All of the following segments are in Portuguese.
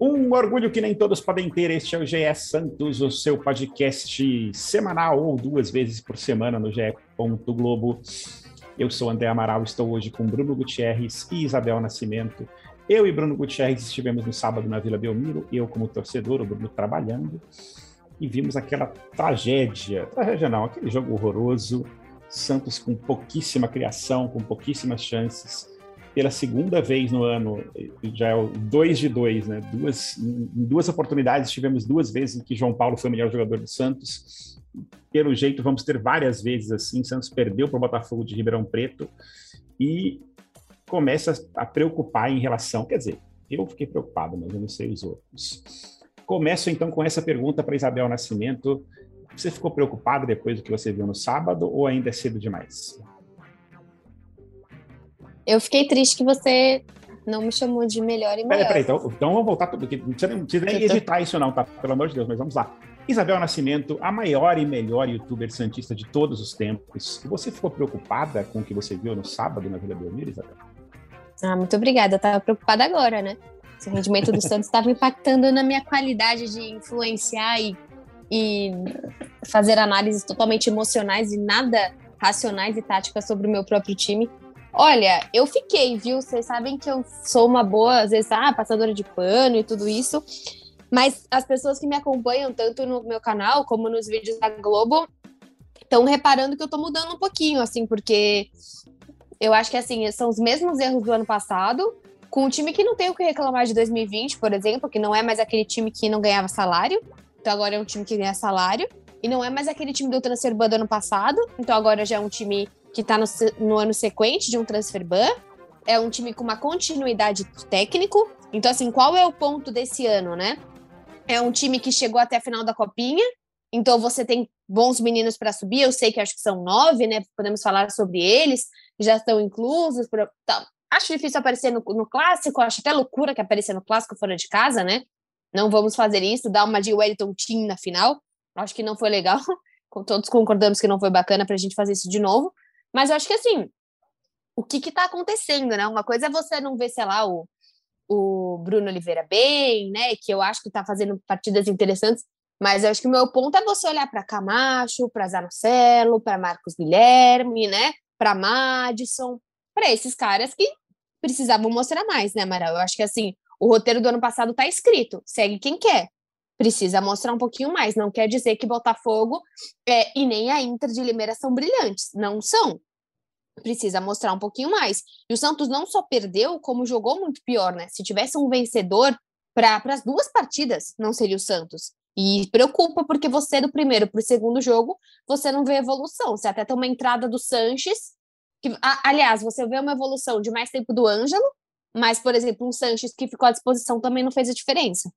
Um orgulho que nem todos podem ter. Este é o GE Santos, o seu podcast semanal ou duas vezes por semana no GE. Globo. Eu sou André Amaral, estou hoje com Bruno Gutierrez e Isabel Nascimento. Eu e Bruno Gutierrez estivemos no sábado na Vila Belmiro, eu como torcedor, o Bruno trabalhando, e vimos aquela tragédia, tragédia não, aquele jogo horroroso, Santos com pouquíssima criação, com pouquíssimas chances, pela segunda vez no ano, já é o 2 de 2, né? Duas, em duas oportunidades tivemos duas vezes em que João Paulo foi o melhor jogador do Santos. Pelo jeito, vamos ter várias vezes assim. Santos perdeu para o Botafogo de Ribeirão Preto e começa a preocupar em relação. Quer dizer, eu fiquei preocupado, mas eu não sei os outros. Começo então com essa pergunta para Isabel Nascimento. Você ficou preocupado depois do que você viu no sábado ou ainda é cedo demais? Eu fiquei triste que você não me chamou de melhor e melhor. Peraí, peraí, então, então vamos voltar tudo aqui. Não precisa, não precisa nem editar isso não, tá? Pelo amor de Deus, mas vamos lá. Isabel Nascimento, a maior e melhor youtuber santista de todos os tempos. Você ficou preocupada com o que você viu no sábado na Vila Belmiro, Isabel? Ah, muito obrigada. Eu estava preocupada agora, né? Se o rendimento do Santos estava impactando na minha qualidade de influenciar e, e fazer análises totalmente emocionais e nada racionais e táticas sobre o meu próprio time. Olha, eu fiquei, viu? Vocês sabem que eu sou uma boa, às vezes, ah, passadora de pano e tudo isso. Mas as pessoas que me acompanham, tanto no meu canal como nos vídeos da Globo, estão reparando que eu tô mudando um pouquinho, assim, porque eu acho que, assim, são os mesmos erros do ano passado, com um time que não tem o que reclamar de 2020, por exemplo, que não é mais aquele time que não ganhava salário, então agora é um time que ganha salário, e não é mais aquele time do transfer ban do ano passado, então agora já é um time que está no, no, ano sequente de um transfer ban. É um time com uma continuidade técnico. Então, assim, qual é o ponto desse ano, né? É um time que chegou até a final da Copinha. Então, você tem bons meninos para subir. Eu sei que acho que são nove, né? Podemos falar sobre eles. Já estão inclusos. Por... Tá. Acho difícil aparecer no, no clássico. Acho até loucura que aparecer no clássico fora de casa, né? Não vamos fazer isso. Dar uma de Wellington Team na final. Acho que não foi legal. Todos concordamos que não foi bacana para a gente fazer isso de novo. Mas eu acho que assim, o que está acontecendo, né? Uma coisa é você não ver, sei lá, o, o Bruno Oliveira bem, né? Que eu acho que está fazendo partidas interessantes, mas eu acho que o meu ponto é você olhar para Camacho, para Zanocelo, para Marcos Guilherme, né? Para Madison, para esses caras que precisavam mostrar mais, né, Amaral? Eu acho que assim, o roteiro do ano passado está escrito, segue quem quer. Precisa mostrar um pouquinho mais. Não quer dizer que Botafogo é, e nem a Inter de Limeira são brilhantes. Não são precisa mostrar um pouquinho mais. E o Santos não só perdeu, como jogou muito pior, né? Se tivesse um vencedor para as duas partidas, não seria o Santos. E preocupa porque você, do primeiro para o segundo jogo, você não vê evolução. Você até tem uma entrada do Sanches, que, a, aliás, você vê uma evolução de mais tempo do Ângelo, mas, por exemplo, um Sanches que ficou à disposição também não fez a diferença.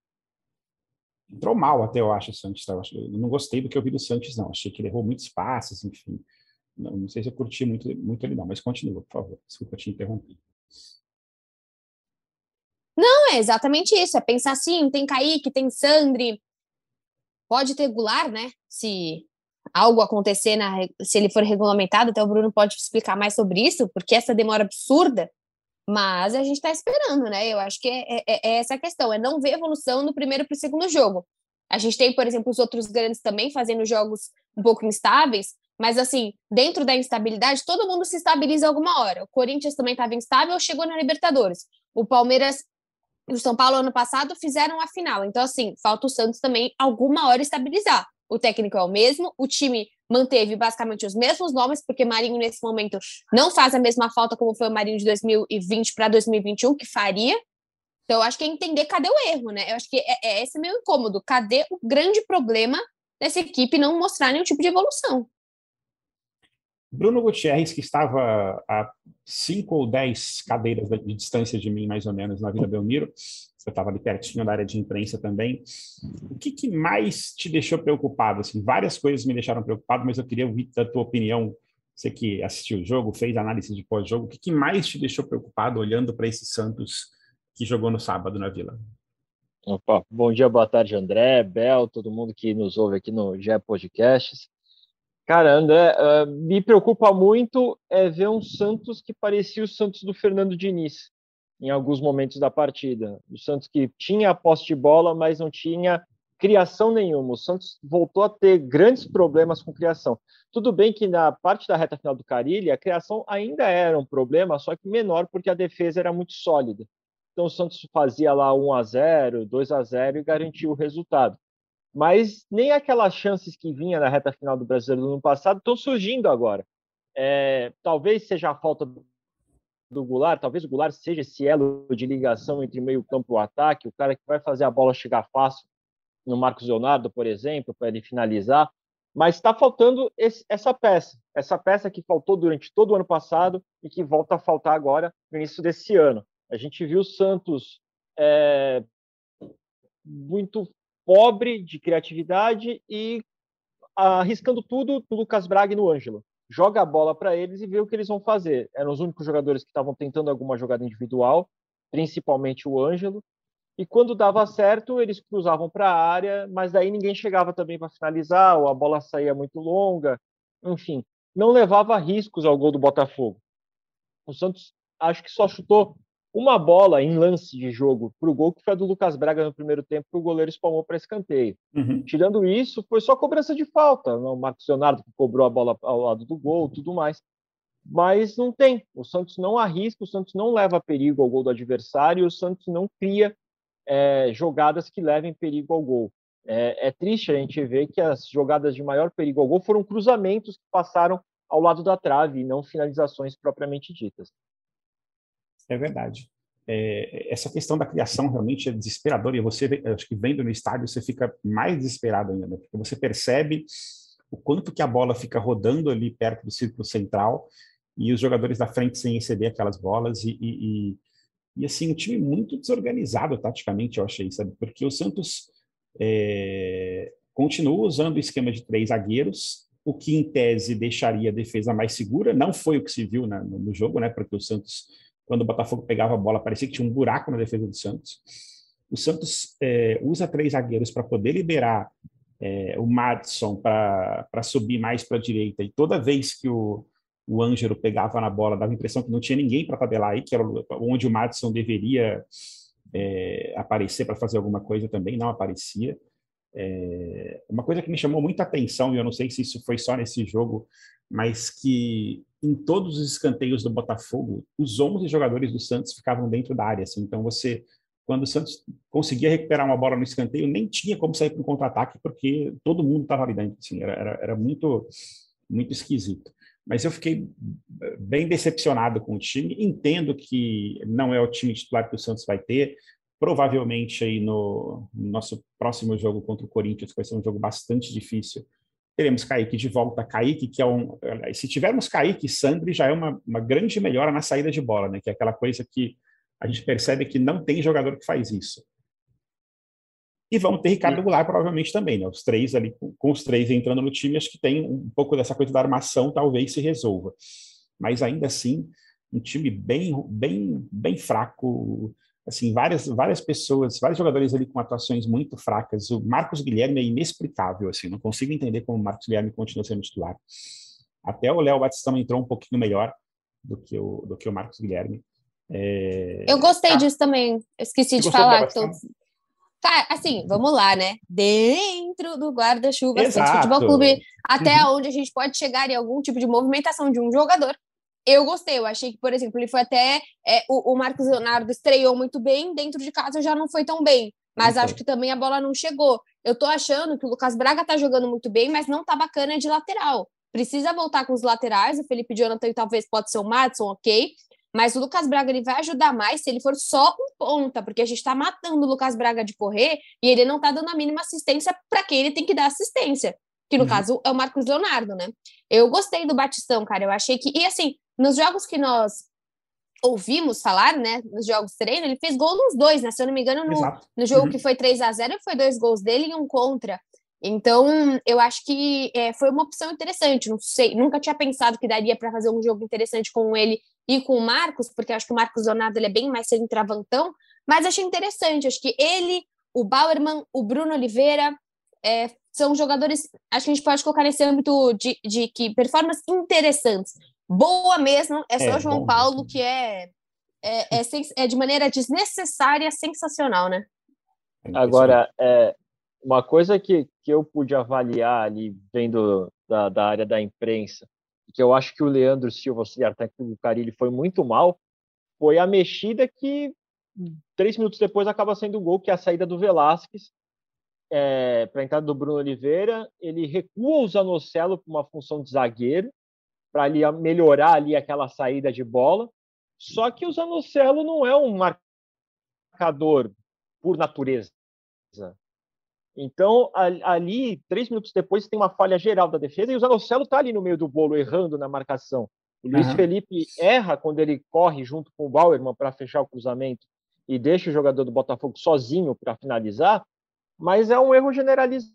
Entrou mal até, eu acho, o Sanches. Tá? Eu não gostei do que eu vi do Sanches, não. Achei que ele errou muitos passes, enfim. Não, não sei se eu curti muito, muito ele não, mas continua, por favor. Desculpa te interromper. Não, é exatamente isso. É pensar assim, tem Kaique, tem Sandri, pode ter Goulart, né? Se algo acontecer, na, se ele for regulamentado, até o Bruno pode explicar mais sobre isso, porque essa demora absurda, mas a gente está esperando, né? Eu acho que é, é, é, essa a questão, é não ver evolução no primeiro para o segundo jogo. A gente tem, por exemplo, os outros grandes também fazendo jogos um pouco instáveis, mas, assim, dentro da instabilidade, todo mundo se estabiliza alguma hora. O Corinthians também estava instável, chegou na Libertadores. O Palmeiras o São Paulo, ano passado, fizeram a final. Então, assim, falta o Santos também alguma hora estabilizar. O técnico é o mesmo, o time manteve basicamente os mesmos nomes, porque Marinho, nesse momento, não faz a mesma falta como foi o Marinho de 2020 para 2021, que faria. Então, eu acho que é entender cadê o erro, né? Eu acho que é, é esse meio incômodo. Cadê o grande problema dessa equipe não mostrar nenhum tipo de evolução? Bruno Gutierrez, que estava a cinco ou dez cadeiras de distância de mim, mais ou menos, na Vila Belmiro, você estava ali pertinho da área de imprensa também. O que, que, mais te deixou preocupado? Assim, várias coisas me deixaram preocupado, mas eu queria ouvir a tua opinião. Você que assistiu o jogo, fez análise de pós-jogo, o que, que mais te deixou preocupado olhando para esse Santos que jogou no sábado na Vila? Opa, bom dia, boa tarde, André, Bel, todo mundo que nos ouve aqui no GE Podcasts. Cara, André, uh, me preocupa muito é ver um Santos que parecia o Santos do Fernando Diniz em alguns momentos da partida. O Santos que tinha a posse de bola, mas não tinha criação nenhuma. O Santos voltou a ter grandes problemas com criação. Tudo bem que na parte da reta final do Carilli, a criação ainda era um problema, só que menor porque a defesa era muito sólida. Então o Santos fazia lá 1 a 0, 2 a 0 e garantia o resultado. Mas nem aquelas chances que vinha na reta final do Brasileiro do ano passado estão surgindo agora. É, talvez seja a falta do Goulart, talvez o Goulart seja esse elo de ligação entre meio campo e ataque, o cara que vai fazer a bola chegar fácil no Marcos Leonardo, por exemplo, para ele finalizar, mas está faltando esse, essa peça, essa peça que faltou durante todo o ano passado e que volta a faltar agora no início desse ano. A gente viu o Santos é, muito pobre de criatividade e arriscando tudo no Lucas Braga e no Ângelo joga a bola para eles e vê o que eles vão fazer. Eram os únicos jogadores que estavam tentando alguma jogada individual, principalmente o Ângelo. E quando dava certo, eles cruzavam para a área, mas daí ninguém chegava também para finalizar, ou a bola saía muito longa. Enfim, não levava riscos ao gol do Botafogo. O Santos acho que só chutou uma bola em lance de jogo para o gol, que foi a do Lucas Braga no primeiro tempo, que o goleiro espalmou para escanteio. Uhum. Tirando isso, foi só cobrança de falta. O Marcos Leonardo que cobrou a bola ao lado do gol, tudo mais. Mas não tem. O Santos não arrisca, o Santos não leva perigo ao gol do adversário, o Santos não cria é, jogadas que levem perigo ao gol. É, é triste a gente ver que as jogadas de maior perigo ao gol foram cruzamentos que passaram ao lado da trave e não finalizações propriamente ditas. É verdade. É, essa questão da criação realmente é desesperadora e você, acho que vendo no estádio, você fica mais desesperado ainda, né? porque você percebe o quanto que a bola fica rodando ali perto do círculo central e os jogadores da frente sem receber aquelas bolas e, e, e, e assim, um time muito desorganizado taticamente, eu achei, sabe? Porque o Santos é, continua usando o esquema de três zagueiros, o que em tese deixaria a defesa mais segura, não foi o que se viu na, no, jogo, né? Porque o Santos quando o Botafogo pegava a bola, parecia que tinha um buraco na defesa do Santos. O Santos é, usa três zagueiros para poder liberar é, o Madison para subir mais para a direita, e toda vez que o, o Ângelo pegava na bola, dava a impressão que não tinha ninguém para tabelar aí, que era onde o Madison deveria é, aparecer para fazer alguma coisa também, não aparecia. É, uma coisa que me chamou muita atenção, e eu não sei se isso foi só nesse jogo, mas que em todos os escanteios do Botafogo, os 11 jogadores do Santos ficavam dentro da área. Assim, então, você, quando o Santos conseguia recuperar uma bola no escanteio, nem tinha como sair para um contra-ataque, porque todo mundo estava ali dentro. Assim, era, era, era muito, muito esquisito. Mas eu fiquei bem decepcionado com o time. Entendo que não é o time titular que o Santos vai ter. Provavelmente aí no, no nosso próximo jogo contra o Corinthians, que vai ser um jogo bastante difícil, teremos Kaique de volta. Kaique, que é um. Se tivermos Kaique e Sandri, já é uma, uma grande melhora na saída de bola, né? Que é aquela coisa que a gente percebe que não tem jogador que faz isso. E vamos ter Ricardo Goulart provavelmente também, né? Os três ali, com os três entrando no time, acho que tem um pouco dessa coisa da armação, talvez se resolva. Mas ainda assim, um time bem, bem, bem fraco assim, várias, várias pessoas, vários jogadores ali com atuações muito fracas. O Marcos Guilherme é inexplicável, assim, não consigo entender como o Marcos Guilherme continua sendo titular. Até o Léo Batistão entrou um pouquinho melhor do que o, do que o Marcos Guilherme. É... Eu gostei ah, disso também, esqueci de falar. Que. Tá, assim, vamos lá, né? Dentro do guarda-chuva do futebol clube, até uhum. onde a gente pode chegar em algum tipo de movimentação de um jogador eu gostei, eu achei que, por exemplo, ele foi até. É, o, o, Marcos Leonardo estreou muito bem, dentro de casa já não foi tão bem. Mas acho que também a bola não chegou. Eu tô achando que o Lucas Braga tá jogando muito bem, mas não tá bacana de lateral. Precisa voltar com os laterais. O Felipe Jonathan talvez pode ser o Madison, ok. Mas o Lucas Braga ele vai ajudar mais se ele for só um ponta, porque a gente está matando o Lucas Braga de correr e ele não está dando a mínima assistência para quem ele tem que dar assistência, que no uhum. caso é o Marcos Leonardo, né? Eu gostei do Batistão, cara. Eu achei que. E assim, nos jogos que nós ouvimos falar, né, nos jogos treino, ele fez gol nos dois, né? Se eu não me engano, no, no jogo uhum. que foi 3 a 0 foi dois gols dele e um contra. Então, eu acho que é, foi uma opção interessante. Não sei, nunca tinha pensado que daria para fazer um jogo interessante com ele e com o Marcos, porque acho que o Marcos Leonardo ele é bem mais centroavantão, mas achei interessante. Acho que ele, o Bauerman, o Bruno Oliveira, é, são jogadores, acho que a gente pode colocar nesse âmbito de, de que performances interessantes. Boa mesmo, é só é, João Paulo, mesmo. que é, é, é, é, de maneira desnecessária, sensacional, né? Agora, é, uma coisa que, que eu pude avaliar ali, vendo da, da área da imprensa, que eu acho que o Leandro Silva, auxiliar técnico do Carilli, foi muito mal, foi a mexida que três minutos depois acaba sendo o gol, que é a saída do Velasquez é, para a entrada do Bruno Oliveira. Ele recua o Zanocelo para uma função de zagueiro, para ali melhorar ali aquela saída de bola. Só que o Zanocelo não é um marcador por natureza. Então, ali, três minutos depois, tem uma falha geral da defesa e o Zanocelo está ali no meio do bolo, errando na marcação. O Luiz uhum. Felipe erra quando ele corre junto com o Bauerman para fechar o cruzamento e deixa o jogador do Botafogo sozinho para finalizar, mas é um erro generalizado.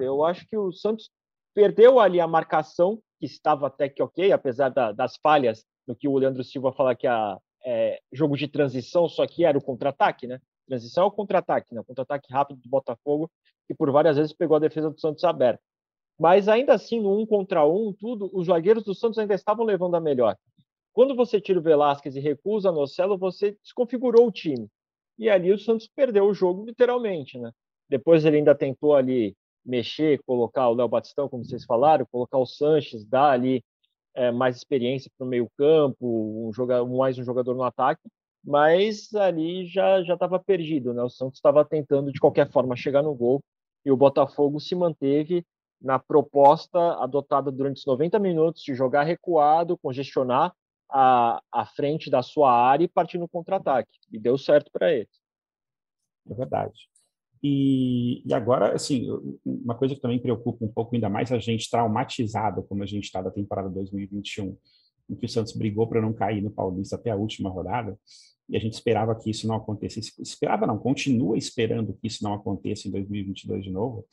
Eu acho que o Santos perdeu ali a marcação, que estava até que ok, apesar da, das falhas no que o Leandro Silva fala que a é, jogo de transição, só que era o contra-ataque, né? Transição é o contra-ataque, né? Contra-ataque rápido do Botafogo, que por várias vezes pegou a defesa do Santos aberta. Mas ainda assim, no um contra um, tudo, os zagueiros do Santos ainda estavam levando a melhor. Quando você tira o Velasquez e recusa no Celo, você desconfigurou o time. E ali o Santos perdeu o jogo literalmente, né? Depois ele ainda tentou ali mexer, colocar o Léo Batistão, como vocês falaram, colocar o Sanches, dar ali é, mais experiência para o meio campo, um jogador, mais um jogador no ataque, mas ali já já estava perdido, né? O Santos estava tentando de qualquer forma chegar no gol e o Botafogo se manteve na proposta adotada durante os 90 minutos de jogar recuado, congestionar a, a frente da sua área e partir no contra-ataque. E deu certo para eles. É verdade. E, e, agora, assim, uma coisa que também preocupa um pouco ainda mais a gente traumatizado, como a gente está da temporada 2021, em que o Santos brigou para não cair no Paulista até a última rodada, e a gente esperava que isso não acontecesse. Esperava não, continua esperando que isso não aconteça em 2022 de novo,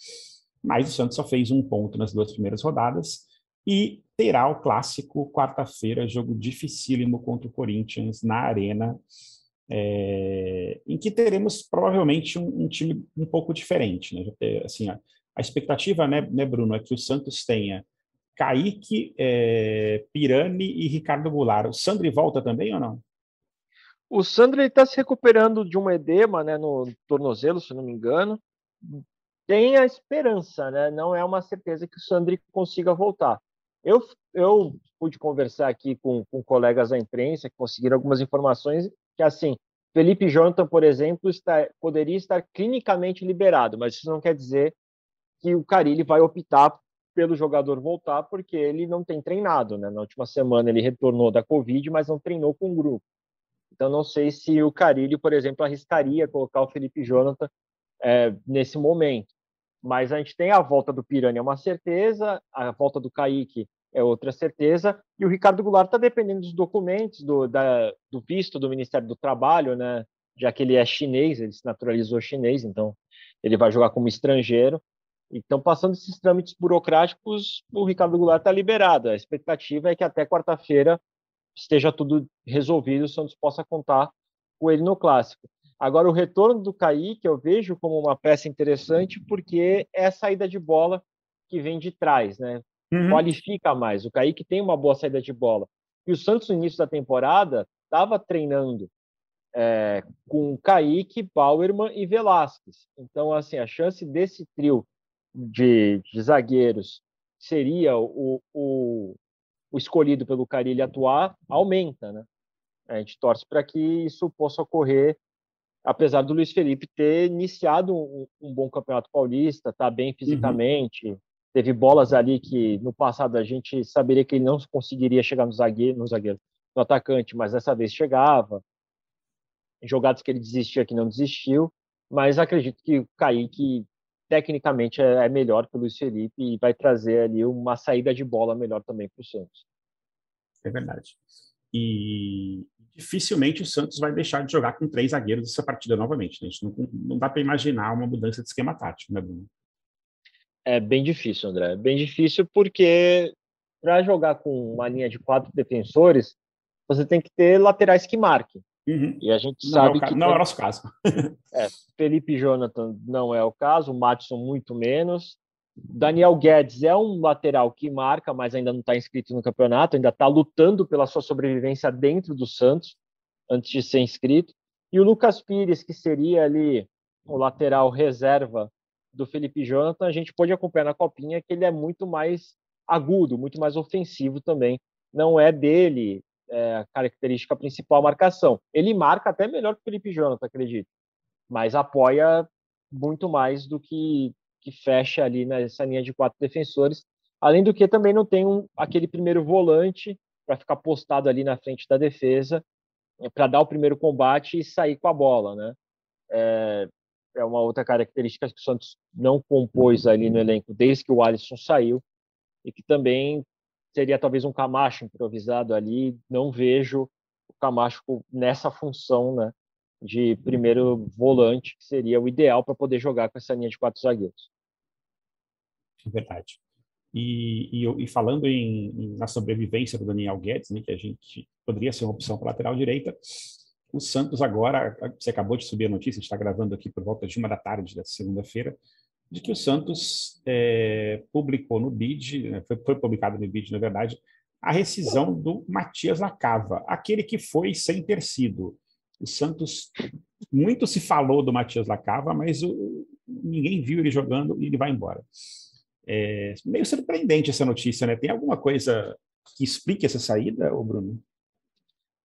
mas o Santos só fez um ponto nas duas primeiras rodadas, e terá o clássico quarta-feira, jogo dificílimo contra o Corinthians na Arena, é, em que teremos provavelmente um, um, time um pouco diferente. Né? Assim, a, a expectativa, né, né, Bruno, é que o Santos tenha Kaique, é, Pirani e Ricardo Goulart. O Sandri volta também ou não? O Sandro está se recuperando de um edema né, no tornozelo, se não me engano. Tem a esperança, né? não é uma certeza que o Sandri consiga voltar. Eu, eu pude conversar aqui com, com colegas da imprensa que conseguiram algumas informações que, assim, Felipe Jonathan, por exemplo, está, poderia estar clinicamente liberado, mas isso não quer dizer que o Carilli vai optar pelo jogador voltar, porque ele não tem treinado, né? Na última semana ele retornou da Covid, mas não treinou com o grupo. Então não sei se o Carilli, por exemplo, arriscaria colocar o Felipe Jonathan é, nesse momento. Mas a gente tem a volta do Piranha, é uma certeza, a volta do Kaique é outra certeza. E o Ricardo Goulart está dependendo dos documentos, do, da, do visto do Ministério do Trabalho, né? já que ele é chinês, ele se naturalizou chinês, então ele vai jogar como estrangeiro. Então, passando esses trâmites burocráticos, o Ricardo Goulart está liberado. A expectativa é que até quarta-feira esteja tudo resolvido, o Santos possa contar com ele no clássico. Agora, o retorno do Kaique eu vejo como uma peça interessante, porque é a saída de bola que vem de trás, né? Uhum. qualifica mais. O Kaique tem uma boa saída de bola. E o Santos, no início da temporada, estava treinando é, com Kaique, Bauerman e Velasquez. Então, assim, a chance desse trio de, de zagueiros seria o, o, o, escolhido pelo Carilli atuar aumenta, né? A gente torce para que isso possa ocorrer, apesar do Luiz Felipe ter iniciado um, um bom campeonato paulista, tá bem uhum. fisicamente, uhum. Teve bolas ali que no passado a gente saberia que ele não conseguiria chegar no zagueiro, no zagueiro, no atacante, mas dessa vez chegava. Jogadas que ele desistia que não desistiu, mas acredito que o Kaique tecnicamente é, é melhor que o Luiz Felipe e vai trazer ali uma saída de bola melhor também para o Santos. É verdade. E dificilmente o Santos vai deixar de jogar com três zagueiros essa partida novamente. Né? A gente não, não dá para imaginar uma mudança de esquema tático, né, Bruno? É bem difícil, André. É bem difícil porque para jogar com uma linha de quatro defensores, você tem que ter laterais que marquem. Uhum. E a gente não sabe é que. Não é o nosso caso. é, Felipe Jonathan não é o caso, o Matson muito menos. Daniel Guedes é um lateral que marca, mas ainda não está inscrito no campeonato, ainda está lutando pela sua sobrevivência dentro do Santos, antes de ser inscrito. E o Lucas Pires, que seria ali o lateral reserva do Felipe Jonathan, a gente pode acompanhar na copinha que ele é muito mais agudo, muito mais ofensivo também. Não é dele é, a característica principal a marcação. Ele marca até melhor que o Felipe Jonathan, acredito, mas apoia muito mais do que, que fecha ali nessa linha de quatro defensores. Além do que também não tem um, aquele primeiro volante para ficar postado ali na frente da defesa para dar o primeiro combate e sair com a bola, né? É, é uma outra característica que o Santos não compôs ali no elenco desde que o Alisson saiu e que também seria talvez um Camacho improvisado ali. Não vejo o Camacho nessa função, né? De primeiro volante, que seria o ideal para poder jogar com essa linha de quatro zagueiros. Verdade. E, e, e falando em, em, na sobrevivência do Daniel Guedes, né, que a gente poderia ser uma opção para lateral direita, o Santos agora, você acabou de subir a notícia, a gente está gravando aqui por volta de uma da tarde da segunda-feira, de que o Santos é, publicou no BID, né, foi, foi, publicado no BID, na verdade, a rescisão do Matias Lacava, aquele que foi sem ter sido. O Santos, muito se falou do Matias Lacava, mas o, ninguém viu ele jogando e ele vai embora. É meio surpreendente essa notícia, né? Tem alguma coisa que explique essa saída, Bruno?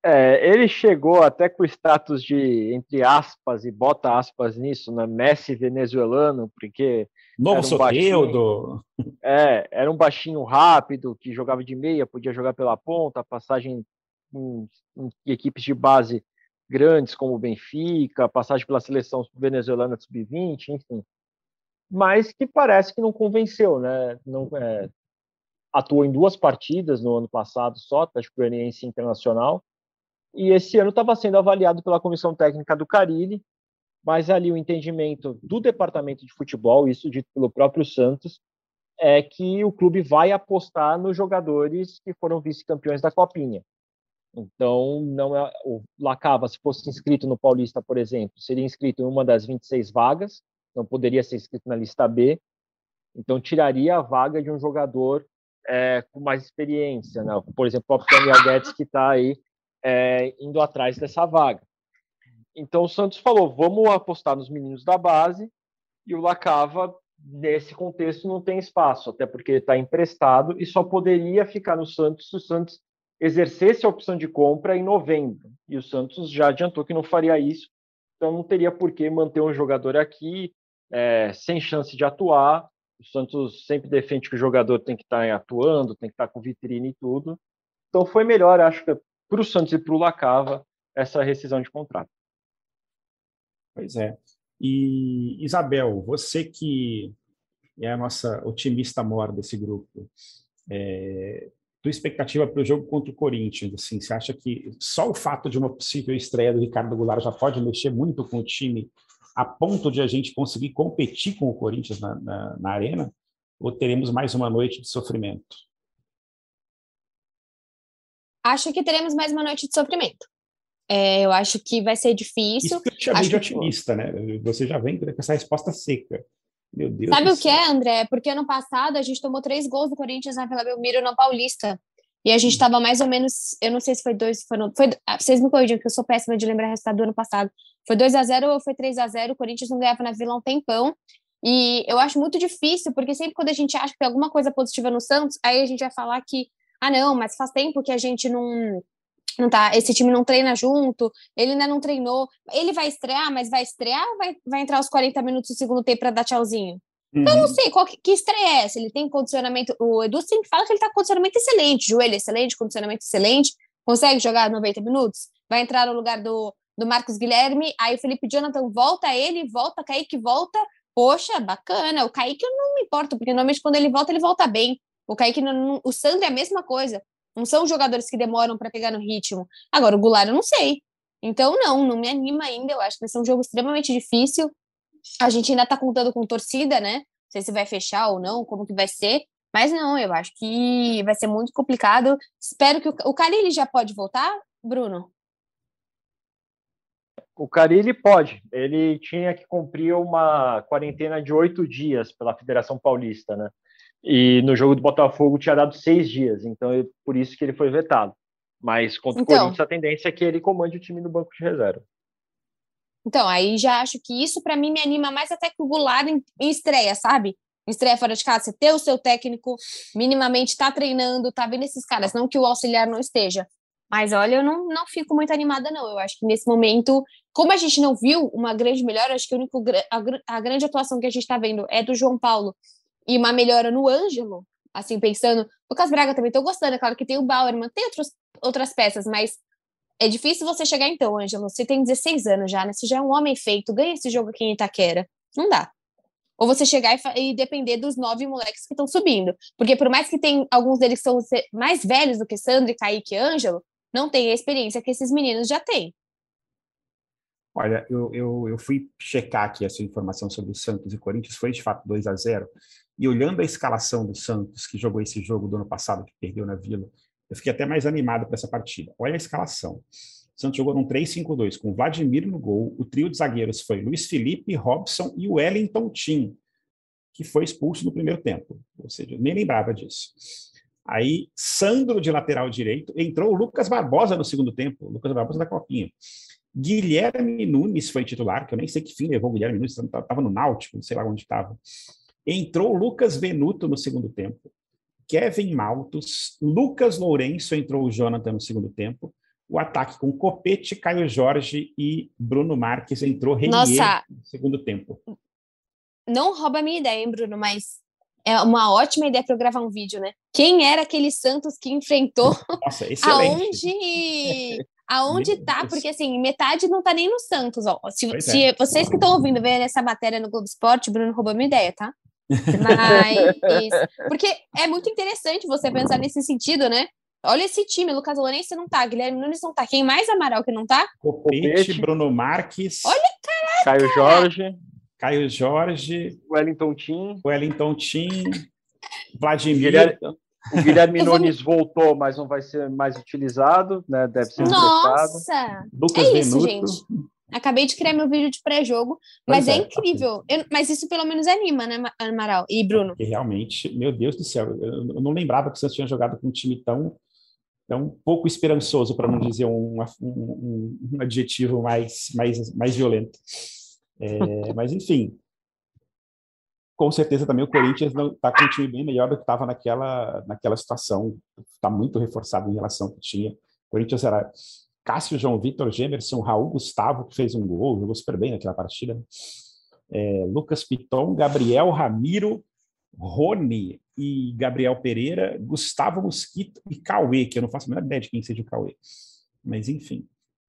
É, ele chegou até com o status de, entre aspas, e bota aspas nisso, né? Messi venezuelano, porque. Novo um Soteudo. É, era um baixinho rápido, que jogava de meia, podia jogar pela ponta, passagem em, em equipes de base grandes como o Benfica, passagem pela seleção venezuelana sub-20, enfim mas que parece que não convenceu, né? Não é, atuou em duas partidas no ano passado só, Atlético Goianiense Internacional, e esse ano estava sendo avaliado pela comissão técnica do Carilli, mas ali o entendimento do departamento de futebol, isso dito pelo próprio Santos, é que o clube vai apostar nos jogadores que foram vice-campeões da Copinha. Então, não é o Lacava, se fosse inscrito no Paulista, por exemplo, seria inscrito em uma das 26 vagas, não poderia ser inscrito na lista B, então tiraria a vaga de um jogador é, com mais experiência, né? por exemplo, o Daniel Guedes que está aí é, indo atrás dessa vaga. Então o Santos falou, vamos apostar nos meninos da base e o Lacava nesse contexto não tem espaço, até porque está emprestado e só poderia ficar no Santos se o Santos exercesse a opção de compra em novembro. E o Santos já adiantou que não faria isso, então não teria por que manter um jogador aqui é, sem chance de atuar. O Santos sempre defende que o jogador tem que estar atuando, tem que estar com vitrine e tudo. Então foi melhor, acho que para o Santos e para o Lacava, essa rescisão de contrato. Pois é. E, Isabel, você que é a nossa otimista mor desse grupo, é, tua expectativa para o jogo contra o Corinthians, assim, você acha que só o fato de uma possível estreia do Ricardo Goulart já pode mexer muito com o time a ponto de a gente conseguir competir com o Corinthians na, na, na arena? Ou teremos mais uma noite de sofrimento? Acho que teremos mais uma noite de sofrimento. É, eu acho que vai ser difícil. Isso que eu te chamei acho de otimista, que... né? Você já vem com essa resposta seca. Meu Deus Sabe o que é, André? Porque ano passado a gente tomou três gols do Corinthians na Vila Belmiro no Paulista. E a gente estava mais ou menos, eu não sei se foi dois, foi, foi ah, vocês me corrigem, que eu sou péssima de lembrar o resultado do ano passado. Foi 2 a 0 ou foi 3 a 0 o Corinthians não ganhava na Vila há um tempão. E eu acho muito difícil, porque sempre quando a gente acha que tem alguma coisa positiva no Santos, aí a gente vai falar que, ah, não, mas faz tempo que a gente não, não tá, esse time não treina junto, ele ainda não treinou. Ele vai estrear, mas vai estrear ou vai, vai entrar os 40 minutos do segundo tempo para dar tchauzinho? Uhum. Então, eu não uhum. sei qual que, que estreia é essa. Ele tem condicionamento. O Edu sempre fala que ele tá com condicionamento excelente, joelho excelente, condicionamento excelente, consegue jogar 90 minutos, vai entrar no lugar do, do Marcos Guilherme, aí o Felipe Jonathan volta ele, volta, Kaique volta. Poxa, bacana. O Kaique eu não me importo, porque normalmente quando ele volta, ele volta bem. O Kaique, não, o Sandro é a mesma coisa. Não são jogadores que demoram para pegar no ritmo. Agora, o Goulart eu não sei. Então, não, não me anima ainda. Eu acho que vai ser um jogo extremamente difícil. A gente ainda está contando com torcida, né? Não sei se vai fechar ou não, como que vai ser. Mas não, eu acho que vai ser muito complicado. Espero que o, o Cali ele já pode voltar, Bruno? O Carilli pode. Ele tinha que cumprir uma quarentena de oito dias pela Federação Paulista, né? E no jogo do Botafogo tinha dado seis dias, então é por isso que ele foi vetado. Mas contra então, o Corinthians a tendência é que ele comande o time no banco de reserva. Então, aí já acho que isso para mim me anima mais até que o Goulart em, em estreia, sabe? Em estreia fora de casa, você ter o seu técnico minimamente tá treinando, tá vendo esses caras, não que o auxiliar não esteja. Mas olha, eu não, não fico muito animada, não. Eu acho que nesse momento, como a gente não viu uma grande melhora, acho que o único, a, a grande atuação que a gente está vendo é do João Paulo e uma melhora no Ângelo, assim, pensando. Lucas Braga também estou gostando, é claro que tem o Bauerman, tem outros, outras peças, mas é difícil você chegar então, Ângelo. Você tem 16 anos já, né? Você já é um homem feito, ganha esse jogo aqui em Itaquera. Não dá. Ou você chegar e, e depender dos nove moleques que estão subindo. Porque por mais que tem alguns deles que são mais velhos do que Sandro, Kaique e Ângelo, não tem a experiência que esses meninos já têm. Olha, eu, eu, eu fui checar aqui essa informação sobre o Santos e Corinthians, foi de fato 2 a 0 e olhando a escalação do Santos, que jogou esse jogo do ano passado, que perdeu na Vila, eu fiquei até mais animado para essa partida. Olha a escalação. O Santos jogou num 3-5-2, com Vladimir no gol. O trio de zagueiros foi Luiz Felipe, Robson e Wellington Tim, que foi expulso no primeiro tempo. Ou seja, nem lembrava disso. Aí, Sandro de lateral direito, entrou o Lucas Barbosa no segundo tempo, Lucas Barbosa da Copinha. Guilherme Nunes foi titular, que eu nem sei que fim levou o Guilherme Nunes, estava no Náutico, não sei lá onde estava. Entrou Lucas Venuto no segundo tempo. Kevin Maltos, Lucas Lourenço entrou o Jonathan no segundo tempo. O ataque com Copete, Caio Jorge e Bruno Marques entrou Renier Nossa, no segundo tempo. Não rouba a minha ideia, hein, Bruno, mas é uma ótima ideia para eu gravar um vídeo, né? Quem era aquele Santos que enfrentou? Nossa, aonde aonde tá? Porque assim, metade não tá nem no Santos, ó. Se, se é. vocês que estão ouvindo verem essa matéria no Globo Esporte, Bruno roubou minha ideia, tá? Mas. Porque é muito interessante você pensar nesse sentido, né? Olha esse time, Lucas Lourenço não tá, Guilherme Nunes não tá. Quem mais, Amaral, que não tá? Copete, Bruno Marques. Olha, caraca! Caio Jorge. Caio Jorge. Wellington Tim. Wellington Tim. Vladimir. Guilherme, o Guilherme Nunes voltou, mas não vai ser mais utilizado, né? Deve ser Nossa! Lucas é isso, Venuto. gente. Acabei de criar meu vídeo de pré-jogo, mas é, é incrível. Eu, mas isso pelo menos anima, né, Amaral e Bruno? E realmente, meu Deus do céu, eu, não lembrava que vocês tinham jogado com um time tão, tão pouco esperançoso, para não dizer um, um, um, adjetivo mais, mais, mais violento. É, mas, enfim, com certeza também o Corinthians está com um time bem melhor do que estava naquela, naquela situação. Está muito reforçado em relação ao que tinha. O Corinthians era Cássio, João Vitor, Gemerson, Raul Gustavo, que fez um gol, jogou super bem naquela partida. É, Lucas Piton, Gabriel Ramiro, Rony e Gabriel Pereira, Gustavo Mosquito e Cauê, que eu não faço a menor ideia de quem seja o Cauê. Mas, enfim.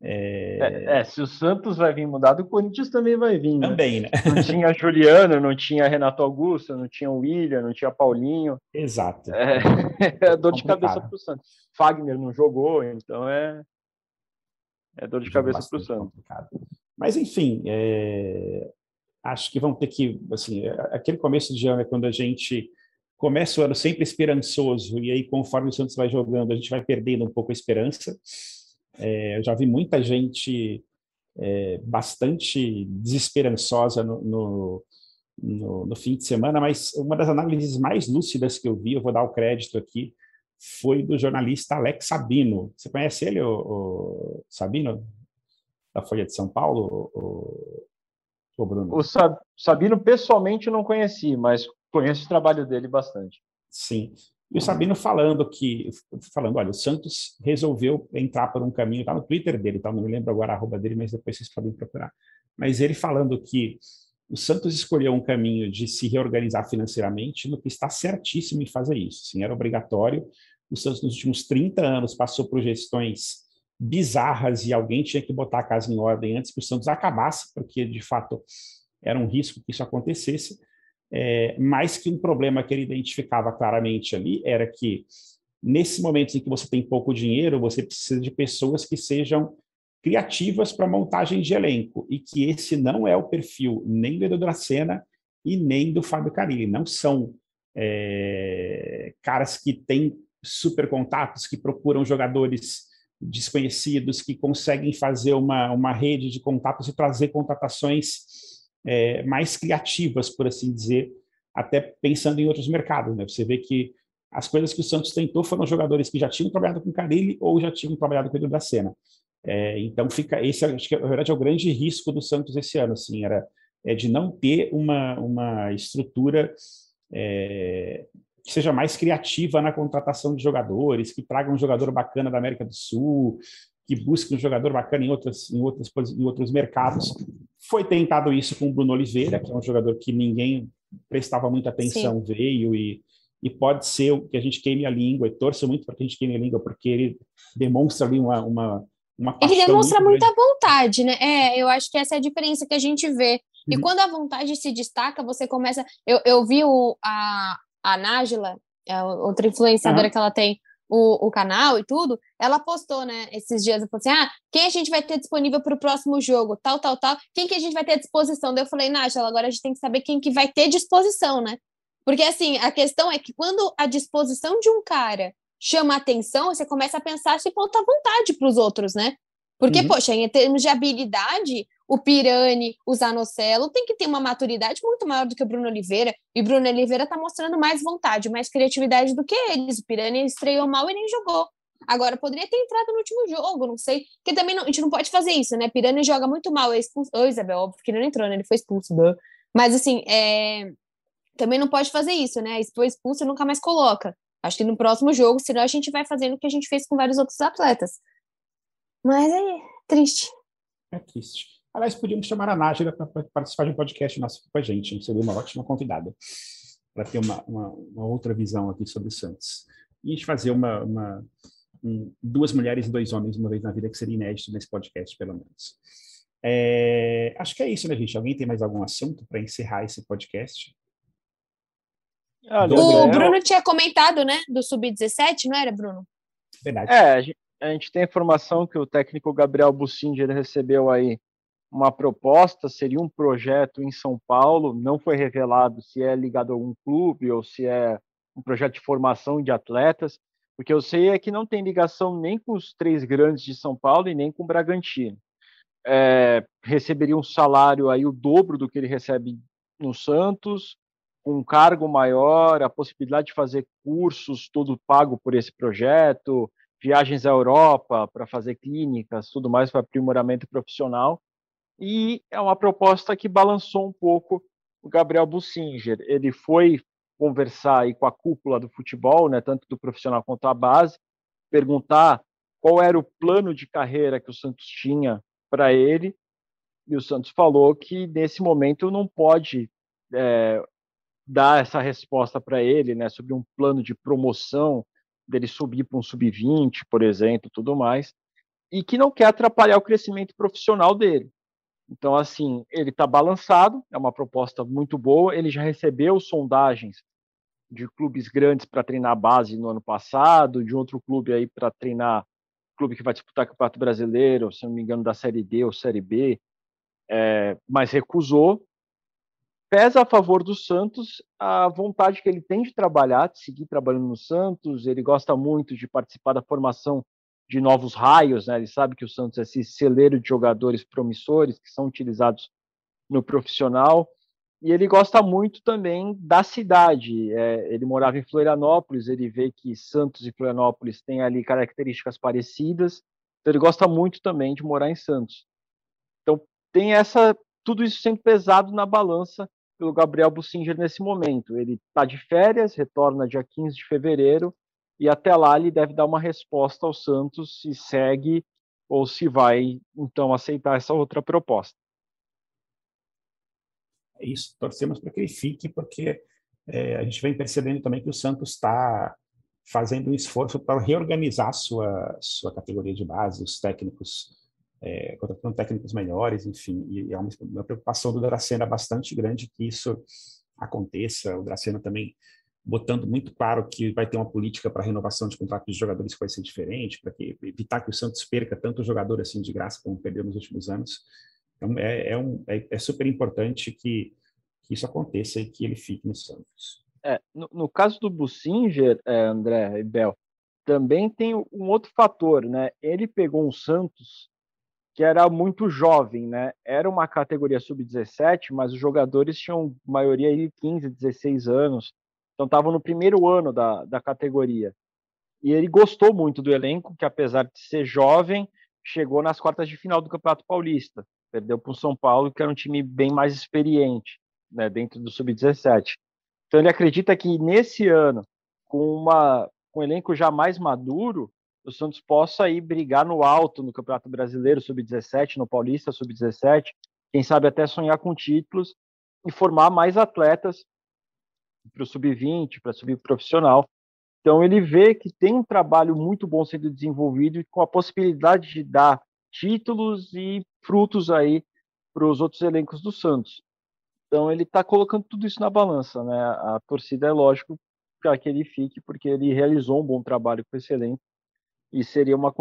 É... É, se o Santos vai vir mudado, o Corinthians também vai vir. Né? Também, né? Não tinha Juliano, não tinha Renato Augusto, não tinha William, não tinha Paulinho. Exato. É, é dor de cabeça para o Santos. Fagner não jogou, então é, é dor de cabeça para o Santos. Complicado. Mas, enfim, é... acho que vão ter que. Assim, é, aquele começo de ano é quando a gente começa o ano sempre esperançoso, e aí, conforme o Santos vai jogando, a gente vai perdendo um pouco a esperança. É, eu já vi muita gente é, bastante desesperançosa no, no, no, no, fim de semana, mas uma das análises mais lúcidas que eu vi, eu vou dar o crédito aqui, foi do jornalista Alex Sabino. Você conhece ele, o, o Sabino, da Folha de São Paulo, o, o Bruno? O Sabino, pessoalmente, não conheci, mas conheço o trabalho dele bastante. Sim. E o Sabino falando que, falando, olha, o Santos resolveu entrar por um caminho, está no Twitter dele, tá? não me lembro agora a arroba dele, mas depois vocês podem procurar. Mas ele falando que o Santos escolheu um caminho de se reorganizar financeiramente, no que está certíssimo em fazer isso. Sim, era obrigatório o Santos, nos últimos 30 anos, passou por gestões bizarras e alguém tinha que botar a casa em ordem antes que o Santos acabasse, porque, de fato, era um risco que isso acontecesse. É, que um problema que ele identificava claramente ali era que, nesses momentos em que você tem pouco dinheiro, você precisa de pessoas que sejam criativas para montagem de elenco, e que esse não é o perfil nem do Edu Dracena e nem do Fábio Carilli. Não são é, caras que têm super contatos que procuram jogadores desconhecidos que conseguem fazer uma, uma rede de contatos e trazer contratações é, mais criativas, por assim dizer, até pensando em outros mercados. Né? Você vê que as coisas que o Santos tentou foram jogadores que já tinham trabalhado com Carilli ou já tinham trabalhado com o Edu da Sena. É, então fica esse acho que na verdade é o grande risco do Santos esse ano assim era é de não ter uma, uma estrutura é, que seja mais criativa na contratação de jogadores que traga um jogador bacana da América do Sul que busque um jogador bacana em outras em outras em outros mercados foi tentado isso com o Bruno Oliveira que é um jogador que ninguém prestava muita atenção Sim. veio e e pode ser que a gente queime a língua, e torço muito para que a gente queime a língua, porque ele demonstra ali uma, uma, Ele demonstra muita vontade, né? É, eu acho que essa é a diferença que a gente vê. E uhum. quando a vontade se destaca, você começa. Eu, eu vi o, a, a Nájila, é outra influenciadora uhum. que ela tem, o, o canal e tudo, ela postou, né, esses dias, eu falei assim, ah, quem a gente vai ter disponível para o próximo jogo, tal, tal, tal, quem que a gente vai ter à disposição? Daí eu falei, Nájila, agora a gente tem que saber quem que vai ter disposição, né? Porque, assim, a questão é que quando a disposição de um cara chama atenção, você começa a pensar se falta vontade para os outros, né? Porque, uhum. poxa, em termos de habilidade, o Pirani, o Zanocelo tem que ter uma maturidade muito maior do que o Bruno Oliveira. E o Bruno Oliveira está mostrando mais vontade, mais criatividade do que eles. O Pirani estreou mal e nem jogou. Agora, poderia ter entrado no último jogo, não sei. Porque também não, a gente não pode fazer isso, né? Pirani joga muito mal. É expulso. Ô, Isabel, óbvio que ele não entrou, né? Ele foi expulso. Né? Mas, assim, é também não pode fazer isso, né? Se for expulso, nunca mais coloca. Acho que no próximo jogo, senão a gente vai fazendo o que a gente fez com vários outros atletas. Mas é triste. É triste. Aliás, podíamos chamar a Nájila para participar de um podcast nosso com a gente. Seria uma ótima convidada para ter uma, uma, uma, outra visão aqui sobre o Santos. E a gente fazer uma, uma um, duas mulheres e dois homens uma vez na vida, que seria inédito nesse podcast, pelo menos. É, acho que é isso, né, gente? Alguém tem mais algum assunto para encerrar esse podcast? Ah, o Bruno tinha comentado, né, do Sub-17, não era, Bruno? Verdade. É, a gente, a gente tem informação que o técnico Gabriel Bussinger recebeu aí uma proposta, seria um projeto em São Paulo, não foi revelado se é ligado a algum clube ou se é um projeto de formação de atletas, porque eu sei é que não tem ligação nem com os três grandes de São Paulo e nem com o Bragantino. É, receberia um salário aí o dobro do que ele recebe no Santos, um cargo maior, a possibilidade de fazer cursos, tudo pago por esse projeto, viagens à Europa para fazer clínicas, tudo mais para aprimoramento profissional. E é uma proposta que balançou um pouco o Gabriel Bussinger. Ele foi conversar aí com a cúpula do futebol, né, tanto do profissional quanto a base, perguntar qual era o plano de carreira que o Santos tinha para ele. E o Santos falou que nesse momento não pode é, dar essa resposta para ele, né, sobre um plano de promoção dele subir para um sub-20, por exemplo, tudo mais, e que não quer atrapalhar o crescimento profissional dele. Então, assim, ele está balançado, é uma proposta muito boa. Ele já recebeu sondagens de clubes grandes para treinar base no ano passado, de outro clube aí para treinar clube que vai disputar o Campeonato Brasileiro, se não me engano, da Série D ou Série B, é, mas recusou pesa a favor do Santos a vontade que ele tem de trabalhar, de seguir trabalhando no Santos. Ele gosta muito de participar da formação de novos raios, né? Ele sabe que o Santos é esse celeiro de jogadores promissores que são utilizados no profissional. E ele gosta muito também da cidade. É, ele morava em Florianópolis, ele vê que Santos e Florianópolis têm ali características parecidas. Então ele gosta muito também de morar em Santos. Então tem essa tudo isso sendo pesado na balança pelo Gabriel Bussinger nesse momento. Ele está de férias, retorna dia 15 de fevereiro, e até lá ele deve dar uma resposta ao Santos se segue ou se vai, então, aceitar essa outra proposta. É isso, torcemos para que ele fique, porque é, a gente vem percebendo também que o Santos está fazendo um esforço para reorganizar sua, sua categoria de base, os técnicos é, contratando técnicos melhores, enfim, e é uma, uma preocupação do Dracena bastante grande que isso aconteça. O Dracena também botando muito claro que vai ter uma política para renovação de contratos de jogadores que vai ser diferente, para evitar que o Santos perca tanto jogador assim de graça como perdeu nos últimos anos. Então é, é, um, é, é super importante que, que, isso aconteça e que ele fique no Santos. É, no, no caso do Bussinger, é, André e Bel, também tem um outro fator, né? Ele pegou um Santos que era muito jovem, né? Era uma categoria sub-17, mas os jogadores tinham maioria de 15, 16 anos, então estavam no primeiro ano da, da categoria. E ele gostou muito do elenco, que apesar de ser jovem, chegou nas quartas de final do Campeonato Paulista. Perdeu para o São Paulo, que era um time bem mais experiente, né, dentro do sub-17. Então ele acredita que nesse ano, com uma com um elenco já mais maduro, o Santos possa ir brigar no alto no Campeonato Brasileiro sub-17, no Paulista sub-17, quem sabe até sonhar com títulos e formar mais atletas para o sub-20, para subir profissional. Então ele vê que tem um trabalho muito bom sendo desenvolvido e com a possibilidade de dar títulos e frutos aí para os outros elencos do Santos. Então ele está colocando tudo isso na balança, né? A torcida é lógico para que ele fique, porque ele realizou um bom trabalho com esse elenco e seria uma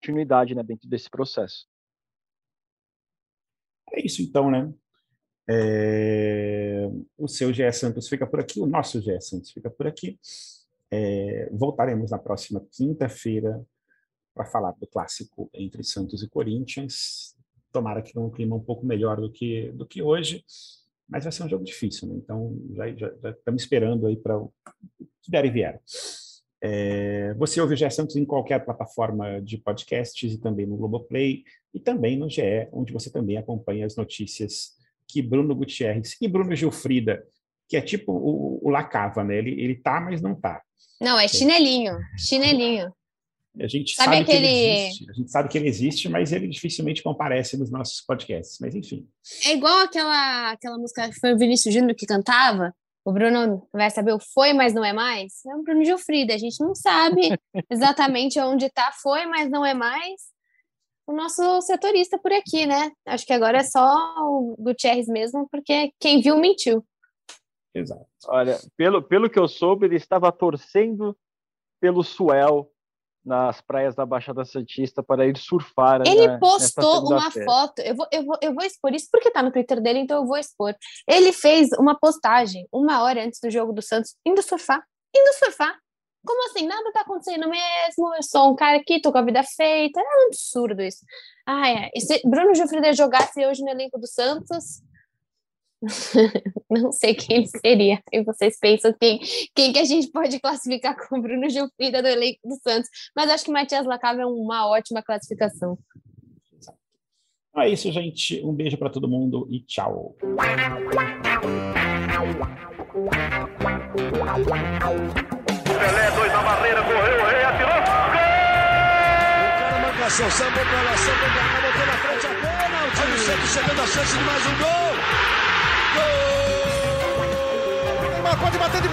continuidade né, dentro desse processo. É isso então, né? É... O seu GE Santos fica por aqui, o nosso GE Santos fica por aqui. É... Voltaremos na próxima quinta-feira para falar do clássico entre Santos e Corinthians. Tomara que um clima um pouco melhor do que, do que hoje, mas vai ser um jogo difícil, né? Então já estamos esperando aí para o que der e vier. É, você ouve o GE Santos em qualquer plataforma de podcasts e também no Globoplay e também no GE, onde você também acompanha as notícias que Bruno Gutierrez e Bruno Gilfrida, que é tipo o, o Lacava, né? Ele, ele tá, mas não tá. Não, é chinelinho, chinelinho. A gente sabe, sabe aquele... que ele existe, a gente sabe que ele existe, mas ele dificilmente comparece nos nossos podcasts. Mas enfim. É igual aquela, aquela música que foi o Vinícius Júnior que cantava, o Bruno vai saber o foi, mas não é mais? É o Bruno Gilfrida. A gente não sabe exatamente onde está foi, mas não é mais. O nosso setorista por aqui, né? Acho que agora é só o Gutierrez mesmo, porque quem viu mentiu. Exato. Olha, pelo, pelo que eu soube, ele estava torcendo pelo Suel nas praias da Baixada Santista para ir surfar. Ele postou uma foto, eu vou, eu, vou, eu vou expor isso porque tá no Twitter dele, então eu vou expor. Ele fez uma postagem uma hora antes do jogo do Santos, indo surfar, indo surfar. Como assim? Nada tá acontecendo mesmo, eu sou um cara aqui, tô com a vida feita. É um absurdo isso. Ah, é. E se Bruno Gilfrida jogasse hoje no elenco do Santos, não sei quem seria. E vocês pensam quem, quem que a gente pode classificar com Bruno Gilfrida do elenco do Santos. Mas acho que Matias Lacava é uma ótima classificação. É isso, gente. Um beijo para todo mundo e tchau. Pelé, dois na barreira, correu, o rei atirou. Gol! O cara marcação, sambou pra lá, sambou pra cá, botou na frente a bola. O time sempre chegando a chance de mais um gol. Gol! Neymar pode bater de